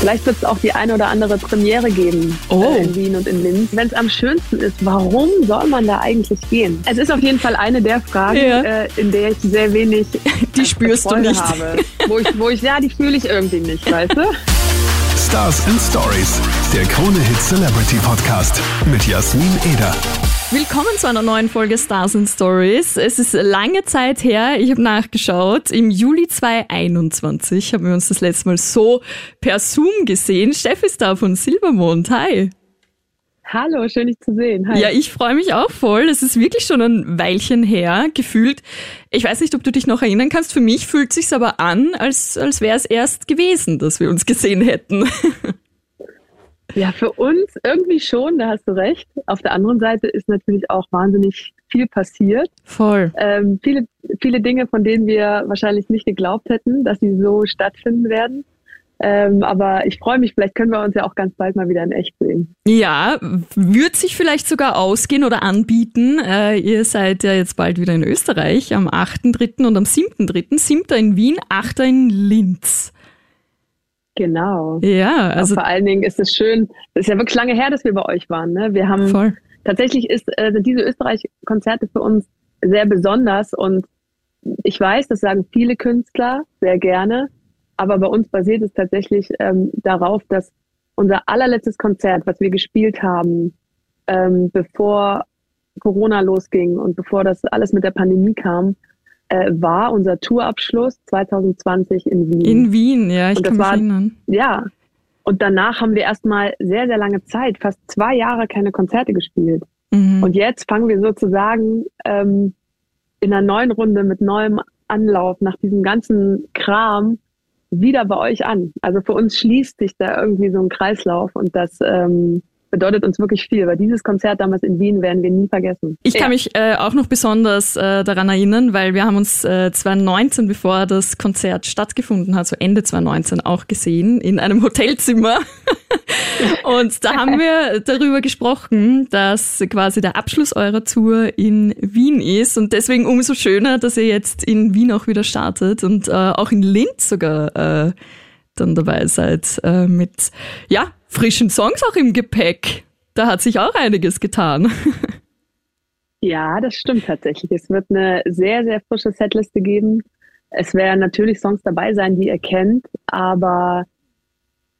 Vielleicht wird es auch die eine oder andere Premiere geben Oh. äh, in Wien und in Linz. Wenn es am schönsten ist, warum soll man da eigentlich gehen? Es ist auf jeden Fall eine der Fragen, Ja. äh, in der ich sehr wenig Die spürst du nicht. habe. Wo ich, wo ich, ja, die fühle ich irgendwie nicht, weißt du? Stars and Stories, der Krone Hit Celebrity Podcast mit Jasmin Eder. Willkommen zu einer neuen Folge Stars and Stories. Es ist lange Zeit her, ich habe nachgeschaut. Im Juli 2021 haben wir uns das letzte Mal so per Zoom gesehen. Steff ist da von Silbermond. Hi. Hallo, schön dich zu sehen. Hi. Ja, ich freue mich auch voll. Es ist wirklich schon ein Weilchen her, gefühlt. Ich weiß nicht, ob du dich noch erinnern kannst. Für mich fühlt sich's aber an, als, als wäre es erst gewesen, dass wir uns gesehen hätten. Ja, für uns irgendwie schon, da hast du recht. Auf der anderen Seite ist natürlich auch wahnsinnig viel passiert. Voll. Ähm, viele, viele Dinge, von denen wir wahrscheinlich nicht geglaubt hätten, dass sie so stattfinden werden. Ähm, aber ich freue mich, vielleicht können wir uns ja auch ganz bald mal wieder in echt sehen. Ja, wird sich vielleicht sogar ausgehen oder anbieten. Äh, ihr seid ja jetzt bald wieder in Österreich am 8.3. und am 7.3. 7. in Wien, 8. in Linz. Genau. Ja, Also also vor allen Dingen ist es schön, es ist ja wirklich lange her, dass wir bei euch waren. Ne? Wir haben voll. tatsächlich ist, äh, sind diese Österreich-Konzerte für uns sehr besonders und ich weiß, das sagen viele Künstler sehr gerne, aber bei uns basiert es tatsächlich ähm, darauf, dass unser allerletztes Konzert, was wir gespielt haben, ähm, bevor Corona losging und bevor das alles mit der Pandemie kam, äh, war unser Tourabschluss 2020 in Wien. In Wien, ja, ich kann mich war- erinnern. Ja. Und danach haben wir erstmal sehr, sehr lange Zeit, fast zwei Jahre keine Konzerte gespielt. Mhm. Und jetzt fangen wir sozusagen ähm, in einer neuen Runde mit neuem Anlauf nach diesem ganzen Kram wieder bei euch an. Also für uns schließt sich da irgendwie so ein Kreislauf und das ähm, bedeutet uns wirklich viel, weil dieses Konzert damals in Wien werden wir nie vergessen. Ich kann Ja. mich äh, auch noch besonders äh, daran erinnern, weil wir haben uns äh, 2019, bevor das Konzert stattgefunden hat, so Ende 2019 auch gesehen, in einem Hotelzimmer. Und da haben wir darüber gesprochen, dass quasi der Abschluss eurer Tour in Wien ist und deswegen umso schöner, dass ihr jetzt in Wien auch wieder startet und äh, auch in Linz sogar äh, dann dabei seid äh, mit ja frischen Songs auch im Gepäck. Da hat sich auch einiges getan. Ja, das stimmt tatsächlich. Es wird eine sehr, sehr frische Setliste geben. Es werden natürlich Songs dabei sein, die ihr kennt, aber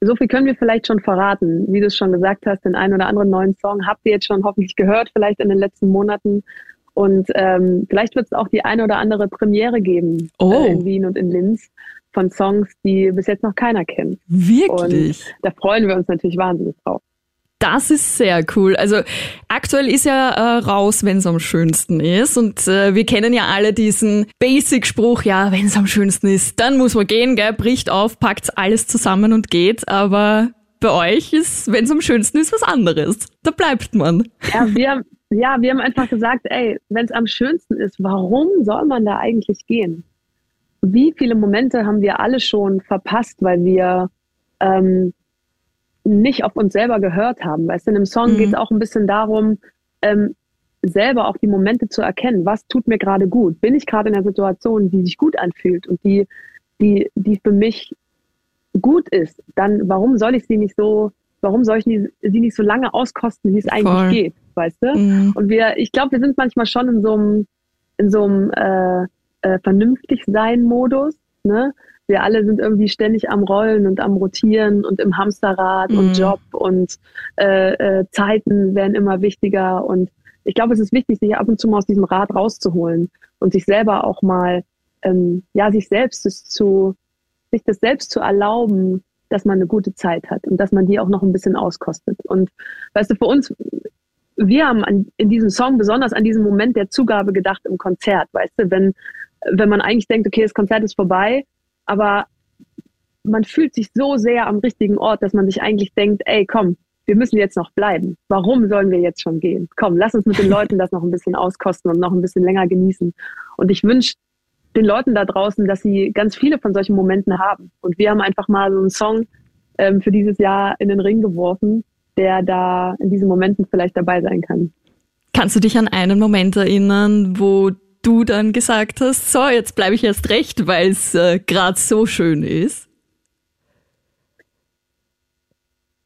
so viel können wir vielleicht schon verraten. Wie du es schon gesagt hast, den einen oder anderen neuen Song habt ihr jetzt schon hoffentlich gehört, vielleicht in den letzten Monaten. Und ähm, vielleicht wird es auch die eine oder andere Premiere geben Oh. äh, in Wien und in Linz von Songs, die bis jetzt noch keiner kennt. Wirklich? Und da freuen wir uns natürlich wahnsinnig drauf. Das ist sehr cool. Also aktuell ist ja äh, raus, wenn es am schönsten ist. Und äh, wir kennen ja alle diesen Basic-Spruch, ja, wenn es am schönsten ist, dann muss man gehen, gell? bricht auf, packt alles zusammen und geht. Aber bei euch ist, wenn es am schönsten ist, was anderes. Da bleibt man. Ja, wir, haben- ja, wir haben einfach gesagt, ey, wenn es am schönsten ist, warum soll man da eigentlich gehen? Wie viele Momente haben wir alle schon verpasst, weil wir ähm, nicht auf uns selber gehört haben? Weißt du, in einem Song Mhm. geht es auch ein bisschen darum, ähm, selber auch die Momente zu erkennen. Was tut mir gerade gut? Bin ich gerade in einer Situation, die sich gut anfühlt und die, die, die für mich gut ist? Dann warum soll ich sie nicht so, warum soll ich nie- sie nicht so lange auskosten, wie es eigentlich Voll. geht? Weißt du? Mhm. Und wir, ich glaube, wir sind manchmal schon in so einem, in so einem äh, äh, vernünftig sein Modus. Ne? Wir alle sind irgendwie ständig am Rollen und am Rotieren und im Hamsterrad Mhm. und Job und äh, äh, Zeiten werden immer wichtiger. Und ich glaube, es ist wichtig, sich ab und zu mal aus diesem Rad rauszuholen und sich selber auch mal, ähm, ja, sich selbst das zu, sich das selbst zu erlauben, dass man eine gute Zeit hat und dass man die auch noch ein bisschen auskostet. Und weißt du, für uns, wir haben an, in diesem Song besonders an diesen Moment der Zugabe gedacht im Konzert, weißt du, wenn, wenn man eigentlich denkt, okay, das Konzert ist vorbei, aber man fühlt sich so sehr am richtigen Ort, dass man sich eigentlich denkt, ey, komm, wir müssen jetzt noch bleiben. Warum sollen wir jetzt schon gehen? Komm, lass uns mit den Leuten das noch ein bisschen auskosten und noch ein bisschen länger genießen. Und ich wünsche den Leuten da draußen, dass sie ganz viele von solchen Momenten haben. Und wir haben einfach mal so einen Song ähm, für dieses Jahr in den Ring geworfen, der da in diesen Momenten vielleicht dabei sein kann. Kannst du dich an einen Moment erinnern, wo du dann gesagt hast, so, jetzt bleibe ich erst recht, weil es äh, gerade so schön ist?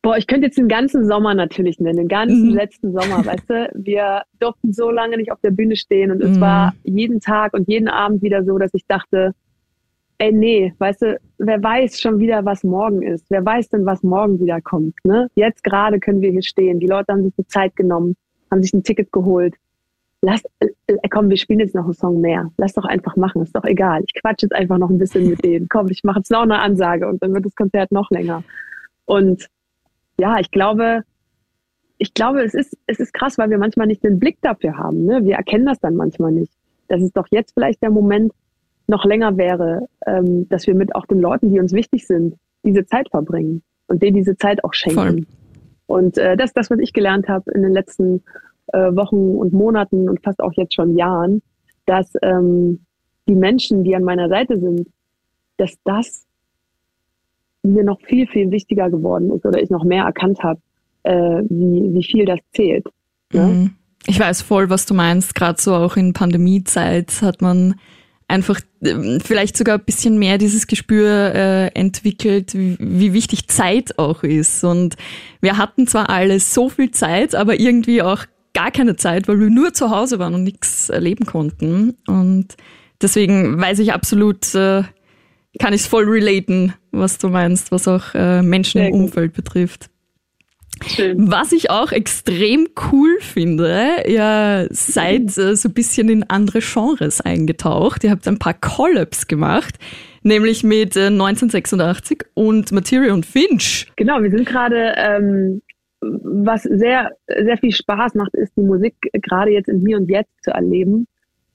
Boah, ich könnte jetzt den ganzen Sommer natürlich nennen, den ganzen mhm. letzten Sommer, weißt du? Wir durften so lange nicht auf der Bühne stehen und es mhm. war jeden Tag und jeden Abend wieder so, dass ich dachte, ey, nee, weißt du, wer weiß schon wieder, was morgen ist? Wer weiß denn, was morgen wieder kommt, ne? Jetzt gerade können wir hier stehen. Die Leute haben sich die Zeit genommen, haben sich ein Ticket geholt. Lass, äh, komm, wir spielen jetzt noch einen Song mehr. Lass doch einfach machen, ist doch egal. Ich quatsch jetzt einfach noch ein bisschen mit denen. Komm, ich mache jetzt noch eine Ansage und dann wird das Konzert noch länger. Und ja, ich glaube, ich glaube, es ist, es ist krass, weil wir manchmal nicht den Blick dafür haben. Ne? Wir erkennen das dann manchmal nicht. Dass es doch jetzt vielleicht der Moment noch länger wäre, ähm, dass wir mit auch den Leuten, die uns wichtig sind, diese Zeit verbringen und denen diese Zeit auch schenken. Voll. Und äh, das ist das, was ich gelernt habe in den letzten äh, Wochen und Monaten und fast auch jetzt schon Jahren, dass ähm, die Menschen, die an meiner Seite sind, dass das mir noch viel, viel wichtiger geworden ist oder ich noch mehr erkannt habe, äh, wie, wie viel das zählt. Ne? Mhm. Ich weiß voll, was du meinst. Gerade so auch in Pandemiezeit hat man einfach äh, vielleicht sogar ein bisschen mehr dieses Gespür äh, entwickelt, wie, wie wichtig Zeit auch ist. Und wir hatten zwar alle so viel Zeit, aber irgendwie auch gar keine Zeit, weil wir nur zu Hause waren und nichts erleben konnten. Und deswegen weiß ich absolut, äh, kann ich es voll relaten, was du meinst, was auch äh, Menschen Sehr im Umfeld betrifft. Schön. Was ich auch extrem cool finde, ihr seid äh, so ein bisschen in andere Genres eingetaucht. Ihr habt ein paar Collabs gemacht, nämlich mit äh, 1986 und Material und Finch. Genau, wir sind gerade, ähm, was sehr, sehr viel Spaß macht, ist die Musik gerade jetzt in Hier und Jetzt zu erleben.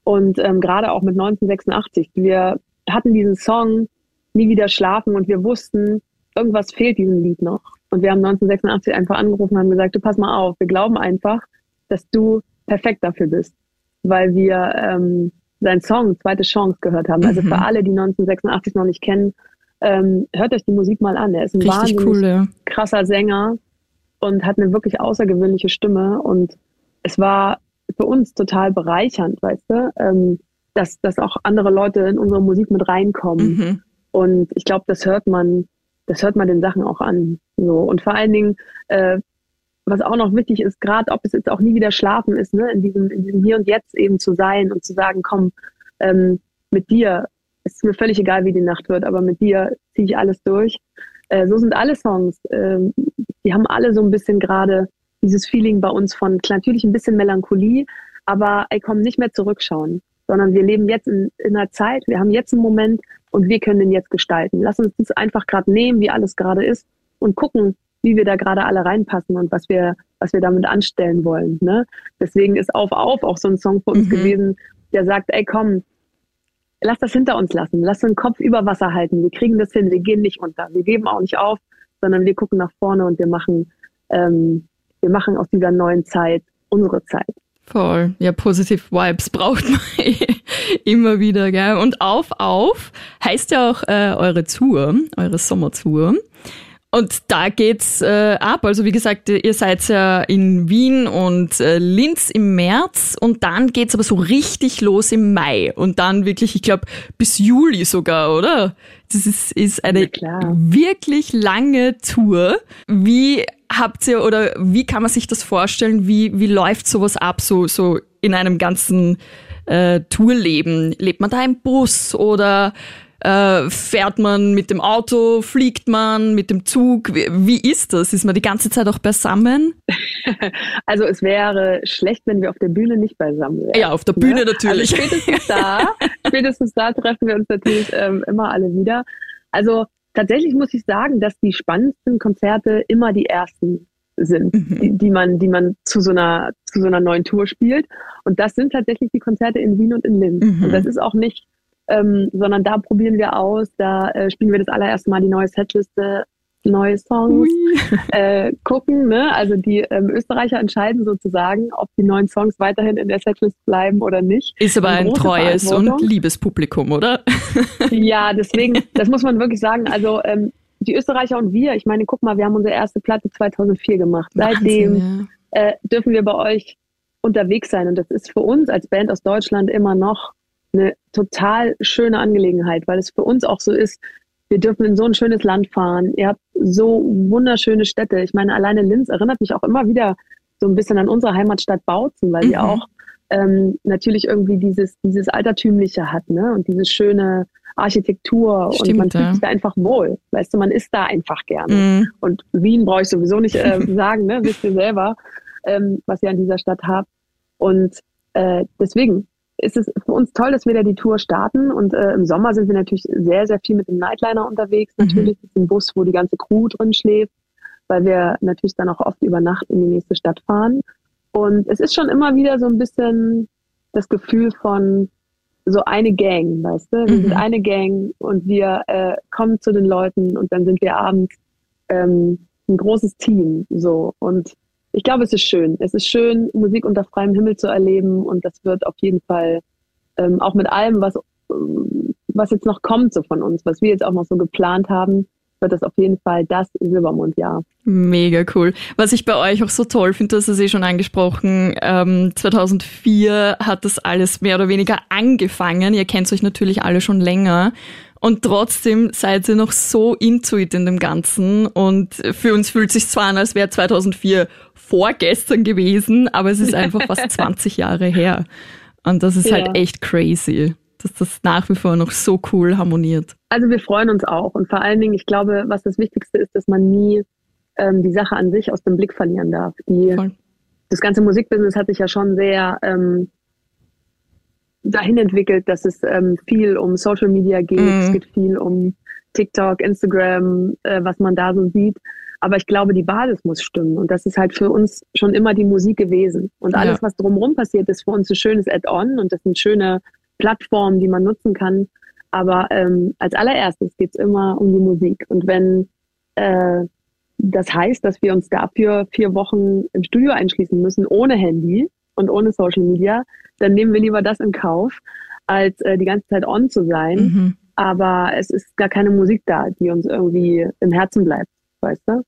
Und ähm, gerade auch mit 1986. Wir hatten diesen Song Nie wieder schlafen und wir wussten, irgendwas fehlt diesem Lied noch. Und wir haben 1986 einfach angerufen und haben gesagt, du pass mal auf, wir glauben einfach, dass du perfekt dafür bist. Weil wir ähm, seinen Song Zweite Chance gehört haben. Also mhm. für alle, die 1986 noch nicht kennen, ähm, hört euch die Musik mal an. Er ist ein Richtig wahnsinnig cool, ja. krasser Sänger und hat eine wirklich außergewöhnliche Stimme. Und es war für uns total bereichernd, weißt du, ähm, dass, dass auch andere Leute in unsere Musik mit reinkommen. Mhm. Und ich glaube, das hört man, das hört man den Sachen auch an. So. Und vor allen Dingen, äh, was auch noch wichtig ist, gerade ob es jetzt auch nie wieder schlafen ist, ne, in diesem, in diesem Hier und Jetzt eben zu sein und zu sagen, komm, ähm, mit dir, ist mir völlig egal, wie die Nacht wird, aber mit dir ziehe ich alles durch. Äh, so sind alle Songs. Äh, die haben alle so ein bisschen gerade dieses Feeling bei uns von natürlich ein bisschen Melancholie, aber ey, komm, nicht mehr zurückschauen sondern wir leben jetzt in, in einer Zeit, wir haben jetzt einen Moment und wir können den jetzt gestalten. Lass uns das einfach gerade nehmen, wie alles gerade ist und gucken, wie wir da gerade alle reinpassen und was wir, was wir damit anstellen wollen. Ne? Deswegen ist Auf Auf auch so ein Song für uns mhm. gewesen, der sagt, ey komm, lass das hinter uns lassen, lass den Kopf über Wasser halten, wir kriegen das hin, wir gehen nicht unter, wir geben auch nicht auf, sondern wir gucken nach vorne und wir machen, ähm, wir machen aus dieser neuen Zeit unsere Zeit. Voll. Ja, positive Vibes braucht man immer wieder, gell? Und auf, auf heißt ja auch äh, eure Tour, eure Sommertour. Und da geht's äh, ab. Also wie gesagt, ihr seid ja in Wien und äh, Linz im März und dann geht's aber so richtig los im Mai und dann wirklich, ich glaube, bis Juli sogar, oder? Das ist, ist eine wirklich lange Tour. Wie habt ihr oder wie kann man sich das vorstellen? Wie, wie läuft sowas ab, so, so in einem ganzen äh, Tourleben? Lebt man da im Bus oder äh, fährt man mit dem Auto, fliegt man mit dem Zug? Wie, wie ist das? Ist man die ganze Zeit auch beisammen? Also es wäre schlecht, wenn wir auf der Bühne nicht beisammen wären. Ja, auf der Bühne ne? natürlich. Also spätestens da, spätestens da treffen wir uns natürlich ähm, immer alle wieder. Also tatsächlich muss ich sagen, dass die spannendsten Konzerte immer die ersten sind, mhm. die, die, man, die man zu so einer zu so einer neuen Tour spielt. Und das sind tatsächlich die Konzerte in Wien und in Linz. Mhm. Und das ist auch nicht, ähm, sondern da probieren wir aus, da äh, spielen wir das allererste Mal die neue Setliste neue Songs äh, gucken. Ne? Also die ähm, Österreicher entscheiden sozusagen, ob die neuen Songs weiterhin in der Setlist bleiben oder nicht. Ist aber ein treues und liebes Publikum, oder? ja, deswegen, das muss man wirklich sagen. Also ähm, die Österreicher und wir, ich meine, guck mal, wir haben unsere erste Platte 2004 gemacht. Seitdem Wahnsinn, ja. äh, dürfen wir bei euch unterwegs sein. Und das ist für uns als Band aus Deutschland immer noch eine total schöne Angelegenheit, weil es für uns auch so ist, wir dürfen in so ein schönes Land fahren. Ihr habt so wunderschöne Städte. Ich meine, alleine Linz erinnert mich auch immer wieder so ein bisschen an unsere Heimatstadt Bautzen, weil mhm. die auch ähm, natürlich irgendwie dieses, dieses Altertümliche hat, ne? Und diese schöne Architektur Stimmt, und man fühlt sich da einfach wohl. Weißt du, man ist da einfach gerne. Mhm. Und Wien brauche ich sowieso nicht äh, sagen, ne? Wisst ihr selber, ähm, was ihr an dieser Stadt habt. Und äh, deswegen ist es für uns toll, dass wir da die Tour starten. Und äh, im Sommer sind wir natürlich sehr, sehr viel mit dem Nightliner unterwegs. Mhm. Natürlich ist ein Bus, wo die ganze Crew drin schläft, weil wir natürlich dann auch oft über Nacht in die nächste Stadt fahren. Und es ist schon immer wieder so ein bisschen das Gefühl von so eine Gang, weißt du? Wir mhm. sind eine Gang und wir äh, kommen zu den Leuten und dann sind wir abends ähm, ein großes Team. So. Und ich glaube, es ist schön. Es ist schön, Musik unter freiem Himmel zu erleben und das wird auf jeden Fall ähm, auch mit allem, was, was jetzt noch kommt so von uns, was wir jetzt auch noch so geplant haben, wird das auf jeden Fall das Silbermondjahr. Mega cool. Was ich bei euch auch so toll finde, das ist eh schon angesprochen, ähm, 2004 hat das alles mehr oder weniger angefangen. Ihr kennt euch natürlich alle schon länger. Und trotzdem seid ihr noch so intuit in dem Ganzen. Und für uns fühlt es sich zwar an, als wäre 2004 vorgestern gewesen, aber es ist einfach fast 20 Jahre her. Und das ist halt ja. halt echt crazy, dass das nach wie vor noch so cool harmoniert. Also wir freuen uns auch. Und vor allen Dingen, ich glaube, was das Wichtigste ist, dass man nie ähm, die Sache an sich aus dem Blick verlieren darf. Die, das ganze Musikbusiness hat sich ja schon sehr ähm, dahin entwickelt, dass es ähm, viel um Social Media geht. Mhm. Es geht viel um TikTok, Instagram, äh, was man da so sieht. Aber ich glaube, die Basis muss stimmen. Und das ist halt für uns schon immer die Musik gewesen. Und alles, ja. was drumherum passiert, ist für uns ein schönes Add-on und das sind schöne Plattformen, die man nutzen kann. Aber ähm, als allererstes geht es immer um die Musik. Und wenn äh, das heißt, dass wir uns dafür vier Wochen im Studio einschließen müssen, ohne Handy und ohne Social Media, dann nehmen wir lieber das in Kauf, als äh, die ganze Zeit on zu sein. Mhm. Aber es ist gar keine Musik da, die uns irgendwie im Herzen bleibt, weißt du?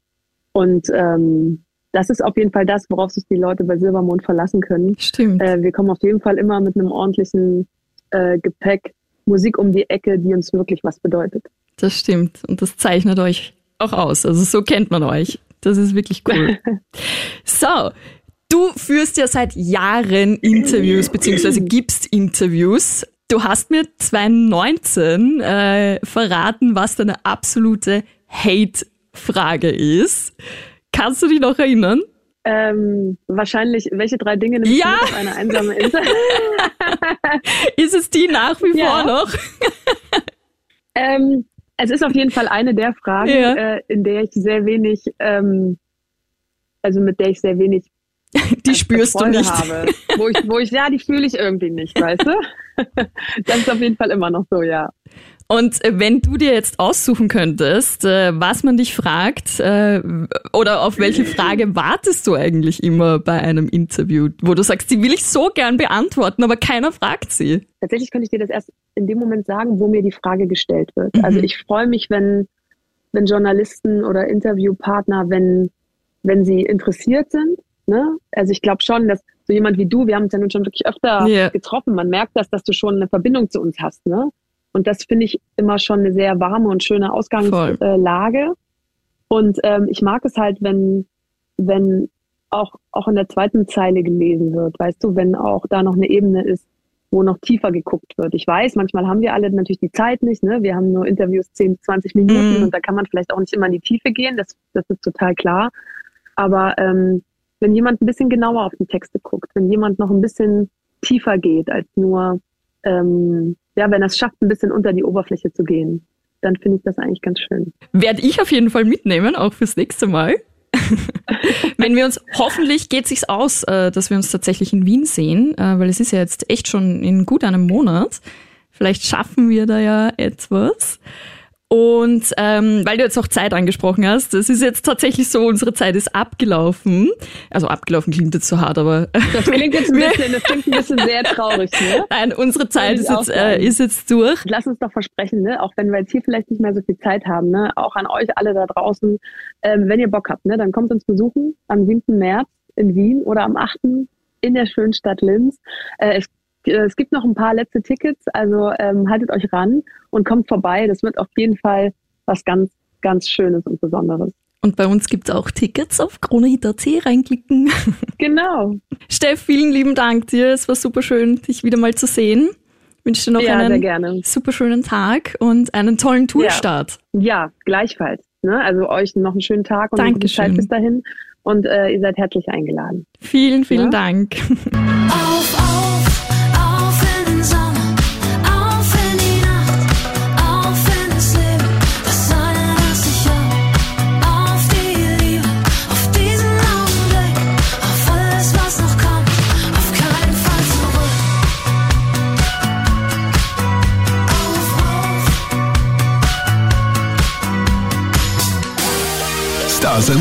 Und ähm, das ist auf jeden Fall das, worauf sich die Leute bei Silbermond verlassen können. Stimmt. Äh, wir kommen auf jeden Fall immer mit einem ordentlichen äh, Gepäck Musik um die Ecke, die uns wirklich was bedeutet. Das stimmt. Und das zeichnet euch auch aus. Also so kennt man euch. Das ist wirklich cool. so, du führst ja seit Jahren Interviews beziehungsweise gibst Interviews. Du hast mir 2019 äh, verraten, was deine absolute Hate-Frage ist. Kannst du dich noch erinnern? Ähm, wahrscheinlich, welche drei Dinge nimmst ja. du auf eine einsame Insel? ist es die nach wie ja. vor noch? ähm, es ist auf jeden Fall eine der Fragen, ja. äh, in der ich sehr wenig, ähm, also mit der ich sehr wenig die spürst Freude du nicht. Habe, wo ich, wo ich, ja, die fühle ich irgendwie nicht, weißt du? Das ist auf jeden Fall immer noch so, ja. Und äh, wenn du dir jetzt aussuchen könntest, äh, was man dich fragt, äh, oder auf welche Frage wartest du eigentlich immer bei einem Interview, wo du sagst, die will ich so gern beantworten, aber keiner fragt sie? Tatsächlich könnte ich dir das erst in dem Moment sagen, wo mir die Frage gestellt wird. Mhm. Also ich freue mich, wenn, wenn Journalisten oder Interviewpartner, wenn, wenn sie interessiert sind. Ne? Also ich glaube schon, dass so jemand wie du, wir haben uns ja nun schon wirklich öfter yeah. getroffen, man merkt das, dass du schon eine Verbindung zu uns hast. Ne? Und das finde ich immer schon eine sehr warme und schöne Ausgangslage. Und ähm, ich mag es halt, wenn, wenn auch, auch in der zweiten Zeile gelesen wird, weißt du, wenn auch da noch eine Ebene ist, wo noch tiefer geguckt wird. Ich weiß, manchmal haben wir alle natürlich die Zeit nicht, ne? Wir haben nur Interviews 10, 20 Minuten mhm. und da kann man vielleicht auch nicht immer in die Tiefe gehen, das, das ist total klar. Aber ähm, wenn jemand ein bisschen genauer auf die Texte guckt, wenn jemand noch ein bisschen tiefer geht als nur ähm, ja, wenn er es schafft, ein bisschen unter die Oberfläche zu gehen, dann finde ich das eigentlich ganz schön. Werde ich auf jeden Fall mitnehmen, auch fürs nächste Mal. Wenn wir uns, hoffentlich geht sich's aus, äh, dass wir uns tatsächlich in Wien sehen, äh, weil es ist ja jetzt echt schon in gut einem Monat. Vielleicht schaffen wir da ja etwas. Und ähm, weil du jetzt auch Zeit angesprochen hast, es ist jetzt tatsächlich so, unsere Zeit ist abgelaufen. Also abgelaufen klingt jetzt so hart, aber. Das klingt jetzt ein bisschen, das klingt ein bisschen sehr traurig, ne? Nein, unsere Zeit ist jetzt, äh, ist jetzt durch. Lass uns doch versprechen, ne? Auch wenn wir jetzt hier vielleicht nicht mehr so viel Zeit haben, ne? Auch an euch alle da draußen, ähm, wenn ihr Bock habt, ne? Dann kommt uns besuchen am 7. März in Wien oder am 8. in der schönen Stadt Linz. Äh, es es gibt noch ein paar letzte Tickets, also ähm, haltet euch ran und kommt vorbei. Das wird auf jeden Fall was ganz, ganz Schönes und Besonderes. Und bei uns gibt es auch Tickets auf kronehit.at reinklicken. Genau. Steff, vielen lieben Dank dir. Es war super schön, dich wieder mal zu sehen. Ich wünsche dir noch ja, einen super schönen Tag und einen tollen Tourstart. Ja, ja gleichfalls. Ne? Also euch noch einen schönen Tag und eine gute Zeit bis dahin. Und äh, ihr seid herzlich eingeladen. Vielen, vielen ja? Dank. Auf, auf.